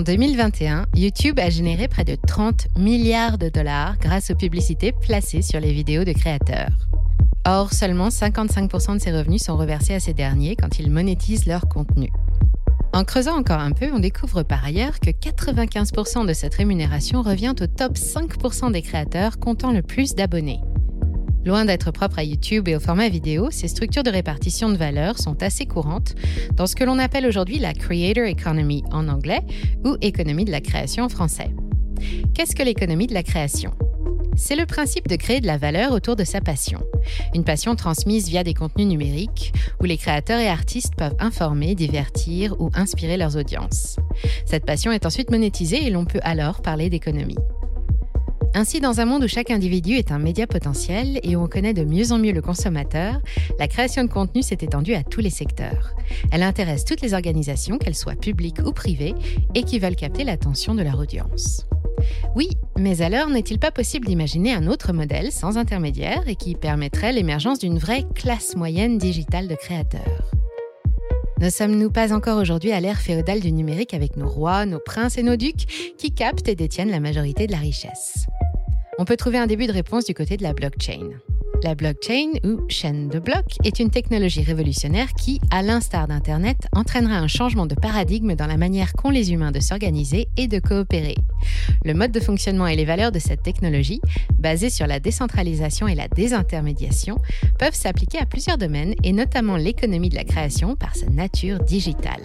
En 2021, YouTube a généré près de 30 milliards de dollars grâce aux publicités placées sur les vidéos de créateurs. Or, seulement 55% de ces revenus sont reversés à ces derniers quand ils monétisent leur contenu. En creusant encore un peu, on découvre par ailleurs que 95% de cette rémunération revient au top 5% des créateurs comptant le plus d'abonnés. Loin d'être propre à YouTube et au format vidéo, ces structures de répartition de valeur sont assez courantes dans ce que l'on appelle aujourd'hui la Creator Economy en anglais ou économie de la création en français. Qu'est-ce que l'économie de la création? C'est le principe de créer de la valeur autour de sa passion. Une passion transmise via des contenus numériques où les créateurs et artistes peuvent informer, divertir ou inspirer leurs audiences. Cette passion est ensuite monétisée et l'on peut alors parler d'économie. Ainsi, dans un monde où chaque individu est un média potentiel et où on connaît de mieux en mieux le consommateur, la création de contenu s'est étendue à tous les secteurs. Elle intéresse toutes les organisations, qu'elles soient publiques ou privées, et qui veulent capter l'attention de leur audience. Oui, mais alors n'est-il pas possible d'imaginer un autre modèle sans intermédiaire et qui permettrait l'émergence d'une vraie classe moyenne digitale de créateurs? Ne sommes-nous pas encore aujourd'hui à l'ère féodale du numérique avec nos rois, nos princes et nos ducs qui captent et détiennent la majorité de la richesse? On peut trouver un début de réponse du côté de la blockchain. La blockchain, ou chaîne de blocs, est une technologie révolutionnaire qui, à l'instar d'Internet, entraînera un changement de paradigme dans la manière qu'ont les humains de s'organiser et de coopérer. Le mode de fonctionnement et les valeurs de cette technologie, basées sur la décentralisation et la désintermédiation, peuvent s'appliquer à plusieurs domaines et notamment l'économie de la création par sa nature digitale.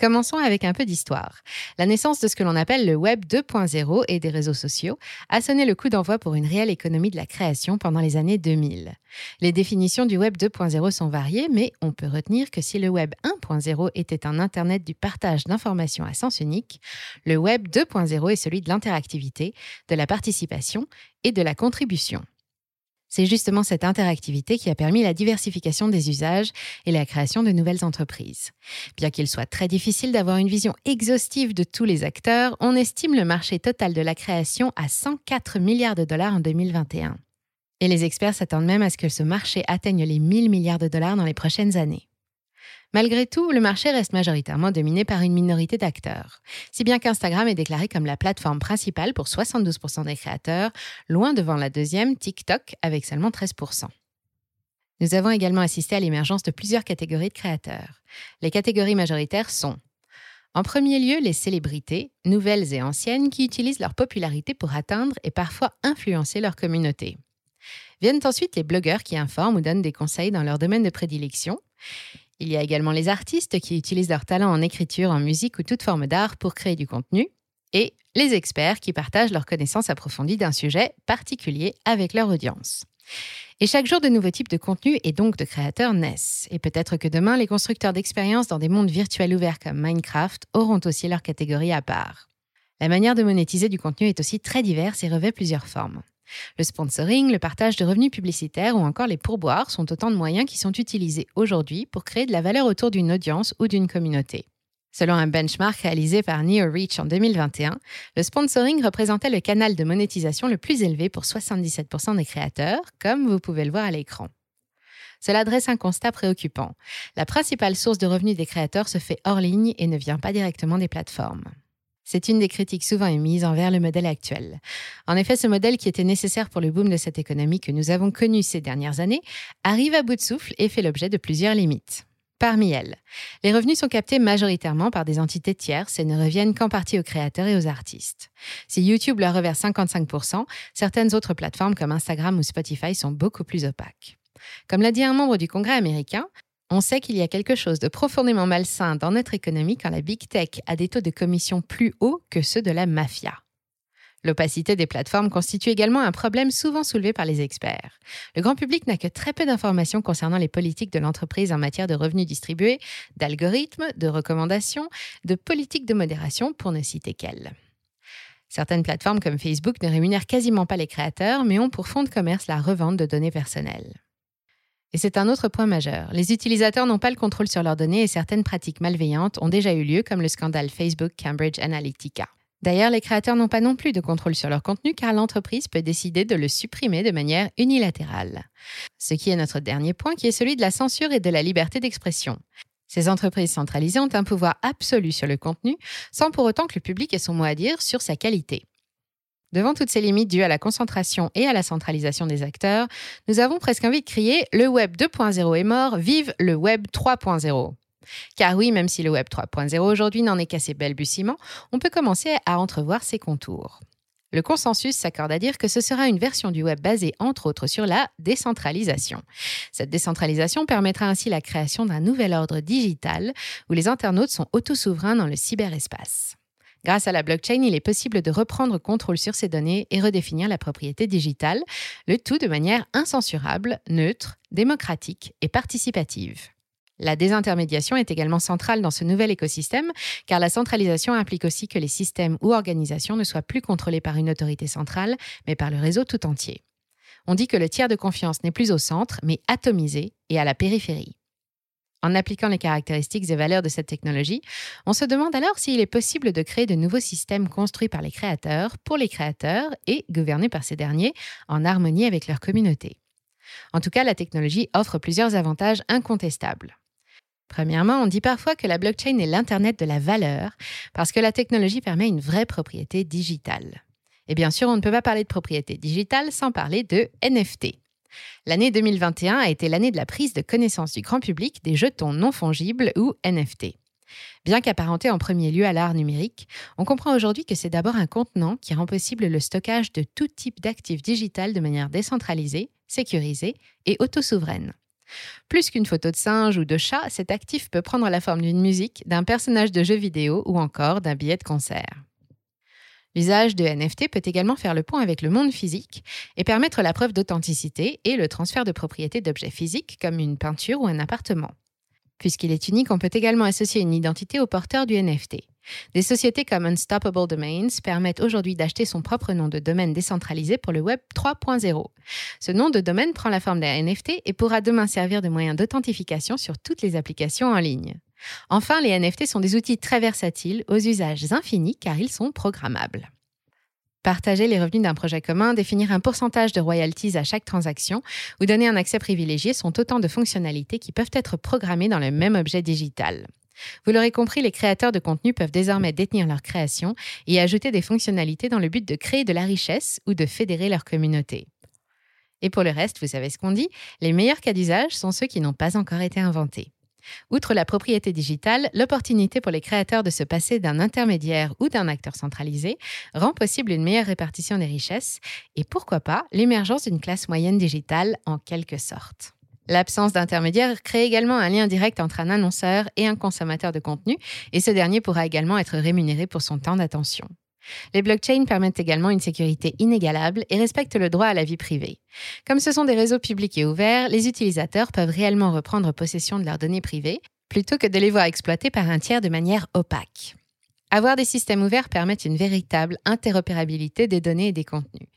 Commençons avec un peu d'histoire. La naissance de ce que l'on appelle le Web 2.0 et des réseaux sociaux a sonné le coup d'envoi pour une réelle économie de la création pendant les années 2000. Les définitions du Web 2.0 sont variées, mais on peut retenir que si le Web 1.0 était un Internet du partage d'informations à sens unique, le Web 2.0 est celui de l'interactivité, de la participation et de la contribution. C'est justement cette interactivité qui a permis la diversification des usages et la création de nouvelles entreprises. Bien qu'il soit très difficile d'avoir une vision exhaustive de tous les acteurs, on estime le marché total de la création à 104 milliards de dollars en 2021. Et les experts s'attendent même à ce que ce marché atteigne les 1000 milliards de dollars dans les prochaines années. Malgré tout, le marché reste majoritairement dominé par une minorité d'acteurs, si bien qu'Instagram est déclaré comme la plateforme principale pour 72% des créateurs, loin devant la deuxième, TikTok, avec seulement 13%. Nous avons également assisté à l'émergence de plusieurs catégories de créateurs. Les catégories majoritaires sont en premier lieu, les célébrités, nouvelles et anciennes, qui utilisent leur popularité pour atteindre et parfois influencer leur communauté. Viennent ensuite les blogueurs qui informent ou donnent des conseils dans leur domaine de prédilection. Il y a également les artistes qui utilisent leur talent en écriture, en musique ou toute forme d'art pour créer du contenu. Et les experts qui partagent leurs connaissances approfondies d'un sujet particulier avec leur audience. Et chaque jour, de nouveaux types de contenus et donc de créateurs naissent. Et peut-être que demain, les constructeurs d'expériences dans des mondes virtuels ouverts comme Minecraft auront aussi leur catégorie à part. La manière de monétiser du contenu est aussi très diverse et revêt plusieurs formes. Le sponsoring, le partage de revenus publicitaires ou encore les pourboires sont autant de moyens qui sont utilisés aujourd'hui pour créer de la valeur autour d'une audience ou d'une communauté. Selon un benchmark réalisé par NeoReach en 2021, le sponsoring représentait le canal de monétisation le plus élevé pour 77% des créateurs, comme vous pouvez le voir à l'écran. Cela dresse un constat préoccupant. La principale source de revenus des créateurs se fait hors ligne et ne vient pas directement des plateformes. C'est une des critiques souvent émises envers le modèle actuel. En effet, ce modèle qui était nécessaire pour le boom de cette économie que nous avons connu ces dernières années arrive à bout de souffle et fait l'objet de plusieurs limites. Parmi elles, les revenus sont captés majoritairement par des entités tierces et ne reviennent qu'en partie aux créateurs et aux artistes. Si YouTube leur reverse 55%, certaines autres plateformes comme Instagram ou Spotify sont beaucoup plus opaques. Comme l'a dit un membre du Congrès américain, on sait qu'il y a quelque chose de profondément malsain dans notre économie quand la big tech a des taux de commission plus hauts que ceux de la mafia. L'opacité des plateformes constitue également un problème souvent soulevé par les experts. Le grand public n'a que très peu d'informations concernant les politiques de l'entreprise en matière de revenus distribués, d'algorithmes, de recommandations, de politiques de modération, pour ne citer qu'elles. Certaines plateformes comme Facebook ne rémunèrent quasiment pas les créateurs, mais ont pour fond de commerce la revente de données personnelles. Et c'est un autre point majeur. Les utilisateurs n'ont pas le contrôle sur leurs données et certaines pratiques malveillantes ont déjà eu lieu, comme le scandale Facebook Cambridge Analytica. D'ailleurs, les créateurs n'ont pas non plus de contrôle sur leur contenu car l'entreprise peut décider de le supprimer de manière unilatérale. Ce qui est notre dernier point qui est celui de la censure et de la liberté d'expression. Ces entreprises centralisées ont un pouvoir absolu sur le contenu sans pour autant que le public ait son mot à dire sur sa qualité. Devant toutes ces limites dues à la concentration et à la centralisation des acteurs, nous avons presque envie de crier Le Web 2.0 est mort, vive le Web 3.0. Car oui, même si le Web 3.0 aujourd'hui n'en est qu'à ses balbutiements, on peut commencer à entrevoir ses contours. Le consensus s'accorde à dire que ce sera une version du web basée entre autres sur la décentralisation. Cette décentralisation permettra ainsi la création d'un nouvel ordre digital où les internautes sont autosouverains dans le cyberespace. Grâce à la blockchain, il est possible de reprendre contrôle sur ces données et redéfinir la propriété digitale, le tout de manière incensurable, neutre, démocratique et participative. La désintermédiation est également centrale dans ce nouvel écosystème, car la centralisation implique aussi que les systèmes ou organisations ne soient plus contrôlés par une autorité centrale, mais par le réseau tout entier. On dit que le tiers de confiance n'est plus au centre, mais atomisé et à la périphérie. En appliquant les caractéristiques et valeurs de cette technologie, on se demande alors s'il est possible de créer de nouveaux systèmes construits par les créateurs, pour les créateurs et gouvernés par ces derniers, en harmonie avec leur communauté. En tout cas, la technologie offre plusieurs avantages incontestables. Premièrement, on dit parfois que la blockchain est l'Internet de la valeur parce que la technologie permet une vraie propriété digitale. Et bien sûr, on ne peut pas parler de propriété digitale sans parler de NFT. L'année 2021 a été l'année de la prise de connaissance du grand public des jetons non fongibles ou NFT. Bien qu'apparenté en premier lieu à l'art numérique, on comprend aujourd'hui que c'est d'abord un contenant qui rend possible le stockage de tout type d'actifs digital de manière décentralisée, sécurisée et autosouveraine. Plus qu'une photo de singe ou de chat, cet actif peut prendre la forme d'une musique, d'un personnage de jeu vidéo ou encore d'un billet de concert. L'usage de NFT peut également faire le point avec le monde physique et permettre la preuve d'authenticité et le transfert de propriété d'objets physiques comme une peinture ou un appartement. Puisqu'il est unique, on peut également associer une identité au porteur du NFT. Des sociétés comme Unstoppable Domains permettent aujourd'hui d'acheter son propre nom de domaine décentralisé pour le Web 3.0. Ce nom de domaine prend la forme d'un NFT et pourra demain servir de moyen d'authentification sur toutes les applications en ligne. Enfin, les NFT sont des outils très versatiles aux usages infinis car ils sont programmables. Partager les revenus d'un projet commun, définir un pourcentage de royalties à chaque transaction ou donner un accès privilégié sont autant de fonctionnalités qui peuvent être programmées dans le même objet digital. Vous l'aurez compris, les créateurs de contenu peuvent désormais détenir leur création et ajouter des fonctionnalités dans le but de créer de la richesse ou de fédérer leur communauté. Et pour le reste, vous savez ce qu'on dit, les meilleurs cas d'usage sont ceux qui n'ont pas encore été inventés. Outre la propriété digitale, l'opportunité pour les créateurs de se passer d'un intermédiaire ou d'un acteur centralisé rend possible une meilleure répartition des richesses et pourquoi pas l'émergence d'une classe moyenne digitale en quelque sorte. L'absence d'intermédiaire crée également un lien direct entre un annonceur et un consommateur de contenu, et ce dernier pourra également être rémunéré pour son temps d'attention. Les blockchains permettent également une sécurité inégalable et respectent le droit à la vie privée. Comme ce sont des réseaux publics et ouverts, les utilisateurs peuvent réellement reprendre possession de leurs données privées plutôt que de les voir exploitées par un tiers de manière opaque. Avoir des systèmes ouverts permet une véritable interopérabilité des données et des contenus.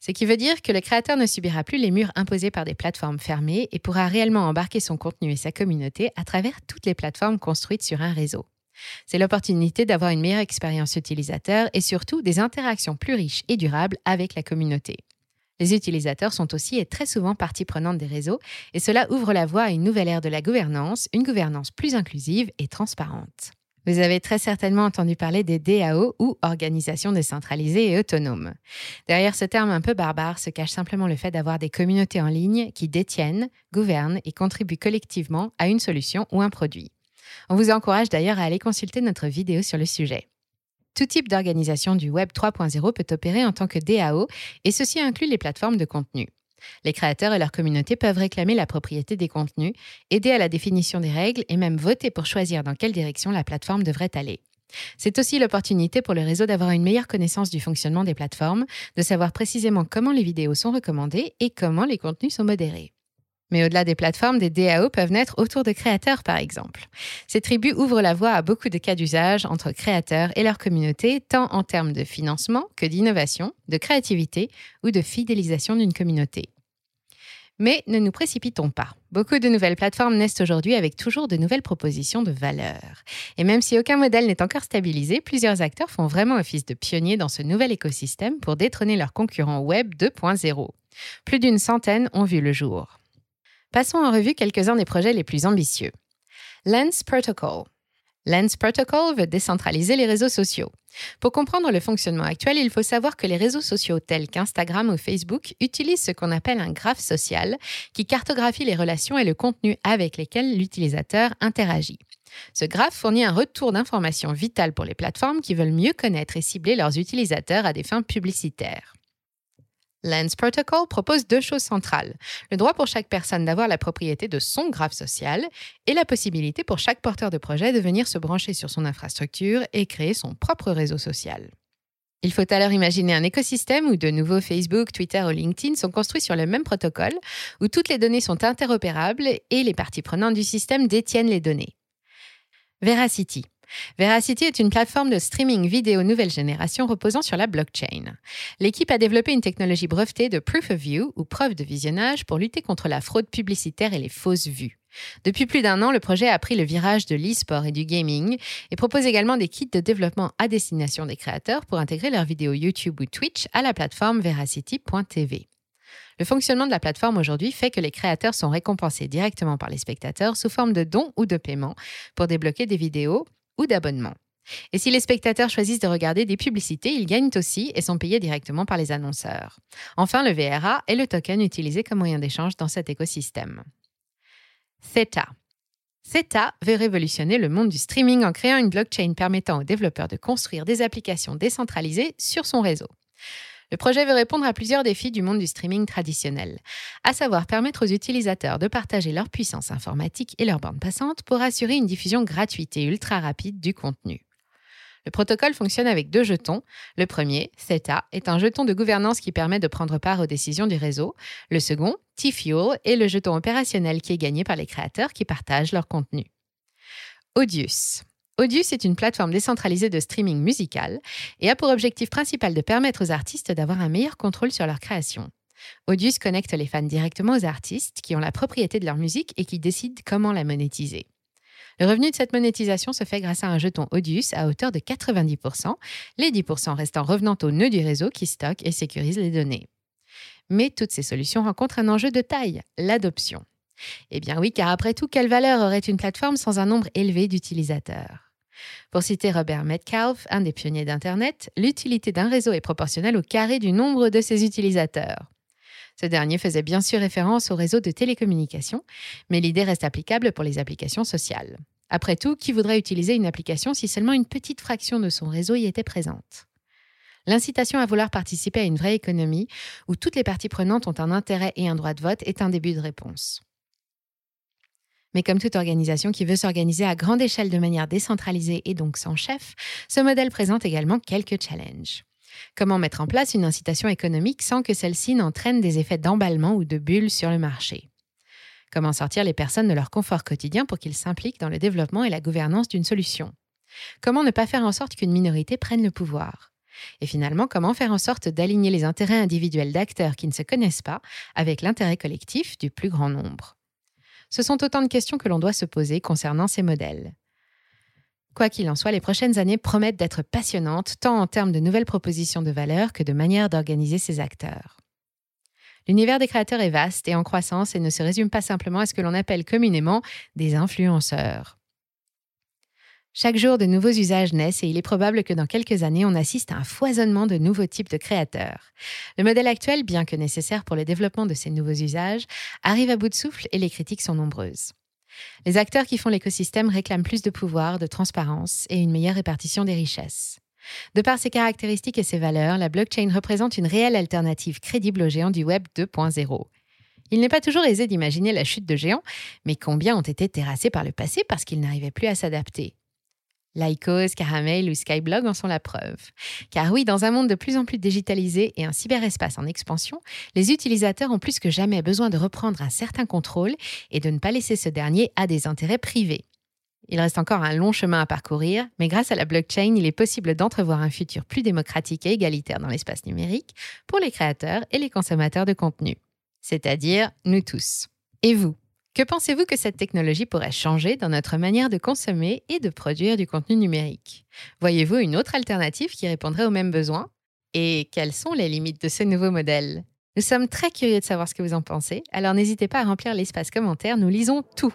Ce qui veut dire que le créateur ne subira plus les murs imposés par des plateformes fermées et pourra réellement embarquer son contenu et sa communauté à travers toutes les plateformes construites sur un réseau. C'est l'opportunité d'avoir une meilleure expérience utilisateur et surtout des interactions plus riches et durables avec la communauté. Les utilisateurs sont aussi et très souvent partie prenante des réseaux et cela ouvre la voie à une nouvelle ère de la gouvernance, une gouvernance plus inclusive et transparente. Vous avez très certainement entendu parler des DAO ou organisations décentralisées et autonomes. Derrière ce terme un peu barbare se cache simplement le fait d'avoir des communautés en ligne qui détiennent, gouvernent et contribuent collectivement à une solution ou un produit. On vous encourage d'ailleurs à aller consulter notre vidéo sur le sujet. Tout type d'organisation du Web 3.0 peut opérer en tant que DAO et ceci inclut les plateformes de contenu. Les créateurs et leur communauté peuvent réclamer la propriété des contenus, aider à la définition des règles et même voter pour choisir dans quelle direction la plateforme devrait aller. C'est aussi l'opportunité pour le réseau d'avoir une meilleure connaissance du fonctionnement des plateformes, de savoir précisément comment les vidéos sont recommandées et comment les contenus sont modérés. Mais au-delà des plateformes, des DAO peuvent naître autour de créateurs, par exemple. Ces tribus ouvrent la voie à beaucoup de cas d'usage entre créateurs et leur communauté, tant en termes de financement que d'innovation, de créativité ou de fidélisation d'une communauté. Mais ne nous précipitons pas. Beaucoup de nouvelles plateformes naissent aujourd'hui avec toujours de nouvelles propositions de valeur. Et même si aucun modèle n'est encore stabilisé, plusieurs acteurs font vraiment office de pionniers dans ce nouvel écosystème pour détrôner leurs concurrents Web 2.0. Plus d'une centaine ont vu le jour. Passons en revue quelques-uns des projets les plus ambitieux. Lens Protocol. Lens Protocol veut décentraliser les réseaux sociaux. Pour comprendre le fonctionnement actuel, il faut savoir que les réseaux sociaux tels qu'Instagram ou Facebook utilisent ce qu'on appelle un graphe social qui cartographie les relations et le contenu avec lesquels l'utilisateur interagit. Ce graphe fournit un retour d'informations vitales pour les plateformes qui veulent mieux connaître et cibler leurs utilisateurs à des fins publicitaires. Lens Protocol propose deux choses centrales. Le droit pour chaque personne d'avoir la propriété de son graphe social et la possibilité pour chaque porteur de projet de venir se brancher sur son infrastructure et créer son propre réseau social. Il faut alors imaginer un écosystème où de nouveaux Facebook, Twitter ou LinkedIn sont construits sur le même protocole, où toutes les données sont interopérables et les parties prenantes du système détiennent les données. Veracity. Veracity est une plateforme de streaming vidéo nouvelle génération reposant sur la blockchain. L'équipe a développé une technologie brevetée de proof of view ou preuve de visionnage pour lutter contre la fraude publicitaire et les fausses vues. Depuis plus d'un an, le projet a pris le virage de l'e-sport et du gaming et propose également des kits de développement à destination des créateurs pour intégrer leurs vidéos YouTube ou Twitch à la plateforme veracity.tv. Le fonctionnement de la plateforme aujourd'hui fait que les créateurs sont récompensés directement par les spectateurs sous forme de dons ou de paiements pour débloquer des vidéos ou d'abonnements. Et si les spectateurs choisissent de regarder des publicités, ils gagnent aussi et sont payés directement par les annonceurs. Enfin, le VRA est le token utilisé comme moyen d'échange dans cet écosystème. Theta. Theta veut révolutionner le monde du streaming en créant une blockchain permettant aux développeurs de construire des applications décentralisées sur son réseau. Le projet veut répondre à plusieurs défis du monde du streaming traditionnel, à savoir permettre aux utilisateurs de partager leur puissance informatique et leur bande passante pour assurer une diffusion gratuite et ultra rapide du contenu. Le protocole fonctionne avec deux jetons. Le premier, Theta, est un jeton de gouvernance qui permet de prendre part aux décisions du réseau. Le second, T-Fuel, est le jeton opérationnel qui est gagné par les créateurs qui partagent leur contenu. Audius. Audius est une plateforme décentralisée de streaming musical et a pour objectif principal de permettre aux artistes d'avoir un meilleur contrôle sur leur création. Audius connecte les fans directement aux artistes qui ont la propriété de leur musique et qui décident comment la monétiser. Le revenu de cette monétisation se fait grâce à un jeton Audius à hauteur de 90%, les 10% restant revenant au nœud du réseau qui stocke et sécurise les données. Mais toutes ces solutions rencontrent un enjeu de taille, l'adoption. Eh bien oui, car après tout, quelle valeur aurait une plateforme sans un nombre élevé d'utilisateurs? Pour citer Robert Metcalfe, un des pionniers d'Internet, l'utilité d'un réseau est proportionnelle au carré du nombre de ses utilisateurs. Ce dernier faisait bien sûr référence au réseau de télécommunications, mais l'idée reste applicable pour les applications sociales. Après tout, qui voudrait utiliser une application si seulement une petite fraction de son réseau y était présente? L'incitation à vouloir participer à une vraie économie, où toutes les parties prenantes ont un intérêt et un droit de vote, est un début de réponse. Mais comme toute organisation qui veut s'organiser à grande échelle de manière décentralisée et donc sans chef, ce modèle présente également quelques challenges. Comment mettre en place une incitation économique sans que celle-ci n'entraîne des effets d'emballement ou de bulle sur le marché? Comment sortir les personnes de leur confort quotidien pour qu'ils s'impliquent dans le développement et la gouvernance d'une solution? Comment ne pas faire en sorte qu'une minorité prenne le pouvoir? Et finalement, comment faire en sorte d'aligner les intérêts individuels d'acteurs qui ne se connaissent pas avec l'intérêt collectif du plus grand nombre? Ce sont autant de questions que l'on doit se poser concernant ces modèles. Quoi qu'il en soit, les prochaines années promettent d'être passionnantes, tant en termes de nouvelles propositions de valeur que de manière d'organiser ces acteurs. L'univers des créateurs est vaste et en croissance et ne se résume pas simplement à ce que l'on appelle communément des influenceurs. Chaque jour, de nouveaux usages naissent et il est probable que dans quelques années, on assiste à un foisonnement de nouveaux types de créateurs. Le modèle actuel, bien que nécessaire pour le développement de ces nouveaux usages, arrive à bout de souffle et les critiques sont nombreuses. Les acteurs qui font l'écosystème réclament plus de pouvoir, de transparence et une meilleure répartition des richesses. De par ses caractéristiques et ses valeurs, la blockchain représente une réelle alternative crédible aux géants du Web 2.0. Il n'est pas toujours aisé d'imaginer la chute de géants, mais combien ont été terrassés par le passé parce qu'ils n'arrivaient plus à s'adapter? Lycos, Caramel ou Skyblog en sont la preuve. Car oui, dans un monde de plus en plus digitalisé et un cyberespace en expansion, les utilisateurs ont plus que jamais besoin de reprendre un certain contrôle et de ne pas laisser ce dernier à des intérêts privés. Il reste encore un long chemin à parcourir, mais grâce à la blockchain, il est possible d'entrevoir un futur plus démocratique et égalitaire dans l'espace numérique pour les créateurs et les consommateurs de contenu. c'est-à-dire nous tous. Et vous? Que pensez-vous que cette technologie pourrait changer dans notre manière de consommer et de produire du contenu numérique? Voyez-vous une autre alternative qui répondrait aux mêmes besoins? Et quelles sont les limites de ce nouveau modèle? Nous sommes très curieux de savoir ce que vous en pensez, alors n'hésitez pas à remplir l'espace commentaire, nous lisons tout.